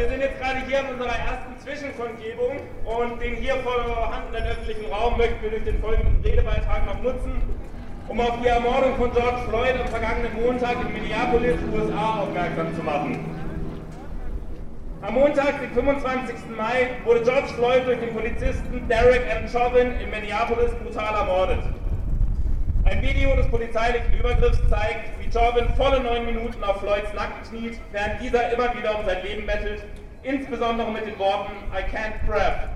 wir sind jetzt gerade hier in unserer ersten Zwischenkundgebung und den hier vorhandenen öffentlichen Raum möchten wir durch den folgenden Redebeitrag noch nutzen, um auf die Ermordung von George Floyd am vergangenen Montag in Minneapolis, USA aufmerksam zu machen. Am Montag, den 25. Mai, wurde George Floyd durch den Polizisten Derek M. Chauvin in Minneapolis brutal ermordet. Ein Video des polizeilichen Übergriffs zeigt, Chauvin volle neun Minuten auf Floyds Nacken kniet, während dieser immer wieder um sein Leben bettelt, insbesondere mit den Worten I can't breath.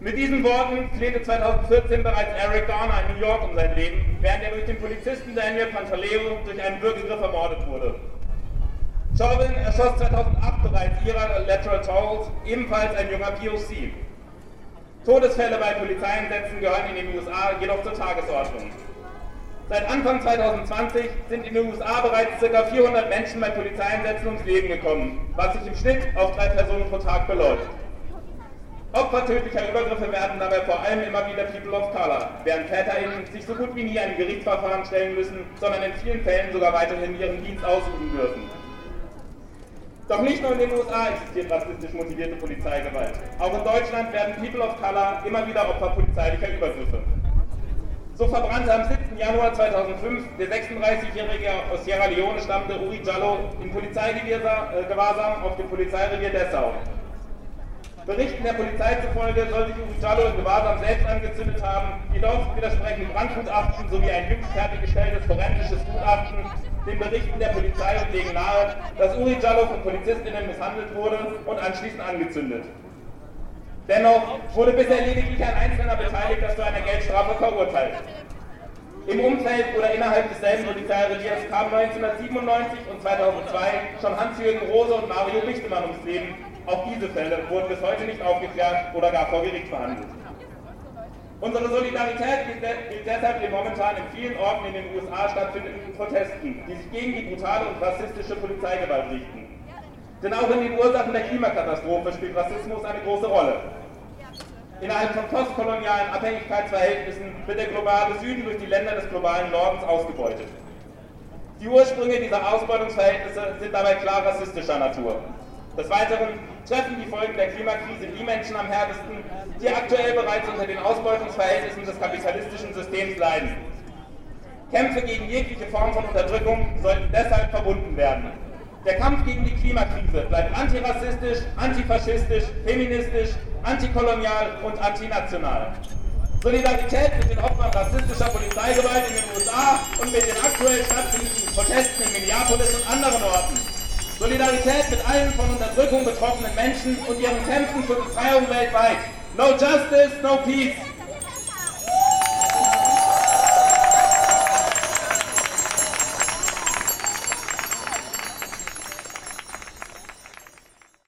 Mit diesen Worten flehte 2014 bereits Eric Garner in New York um sein Leben, während er durch den Polizisten Daniel Pantaleo durch einen Würgegriff ermordet wurde. Chauvin erschoss 2008 bereits Ira Lateral Tolls, ebenfalls ein junger POC. Todesfälle bei Polizeieinsätzen gehören in den USA jedoch zur Tagesordnung. Seit Anfang 2020 sind in den USA bereits ca. 400 Menschen bei Polizeieinsätzen ums Leben gekommen, was sich im Schnitt auf drei Personen pro Tag beläuft. Opfer tödlicher Übergriffe werden dabei vor allem immer wieder People of Color, während TäterInnen sich so gut wie nie einem Gerichtsverfahren stellen müssen, sondern in vielen Fällen sogar weiterhin ihren Dienst ausüben dürfen. Doch nicht nur in den USA existiert rassistisch motivierte Polizeigewalt. Auch in Deutschland werden People of Color immer wieder Opfer polizeilicher Übergriffe. So verbrannte am 7. Januar 2005 der 36-jährige aus Sierra Leone stammende Uri Jallo in Polizeigewahrsam auf dem Polizeirevier Dessau. Berichten der Polizei zufolge soll sich Uri Jallo in Gewahrsam selbst angezündet haben, jedoch widersprechen Brandgutachten sowie ein jüngst fertiggestelltes forensisches Gutachten den Berichten der Polizei und legen nahe, dass Uri Jallo von Polizistinnen misshandelt wurde und anschließend angezündet. Dennoch wurde bisher lediglich ein einzelner Beteiligter zu einer Geldstrafe verurteilt. Im Umfeld oder innerhalb desselben Polizeireviers kamen 1997 und 2002 schon Hans-Jürgen Rose und Mario Richtemann ums Leben. Auch diese Fälle wurden bis heute nicht aufgeklärt oder gar vor Gericht verhandelt. Unsere Solidarität gilt deshalb den momentan in vielen Orten in den USA stattfindenden Protesten, die sich gegen die brutale und rassistische Polizeigewalt richten. Denn auch in den Ursachen der Klimakatastrophe spielt Rassismus eine große Rolle. Innerhalb von postkolonialen Abhängigkeitsverhältnissen wird der globale Süden durch die Länder des globalen Nordens ausgebeutet. Die Ursprünge dieser Ausbeutungsverhältnisse sind dabei klar rassistischer Natur. Des Weiteren treffen die Folgen der Klimakrise die Menschen am härtesten, die aktuell bereits unter den Ausbeutungsverhältnissen des kapitalistischen Systems leiden. Kämpfe gegen jegliche Form von Unterdrückung sollten deshalb verbunden werden. Der Kampf gegen die Klimakrise bleibt antirassistisch, antifaschistisch, feministisch, antikolonial und antinational. Solidarität mit den Opfern rassistischer Polizeigewalt in den USA und mit den aktuell stattfindenden Protesten in Minneapolis und anderen Orten. Solidarität mit allen von Unterdrückung betroffenen Menschen und ihren Kämpfen für Befreiung weltweit. No justice, no peace.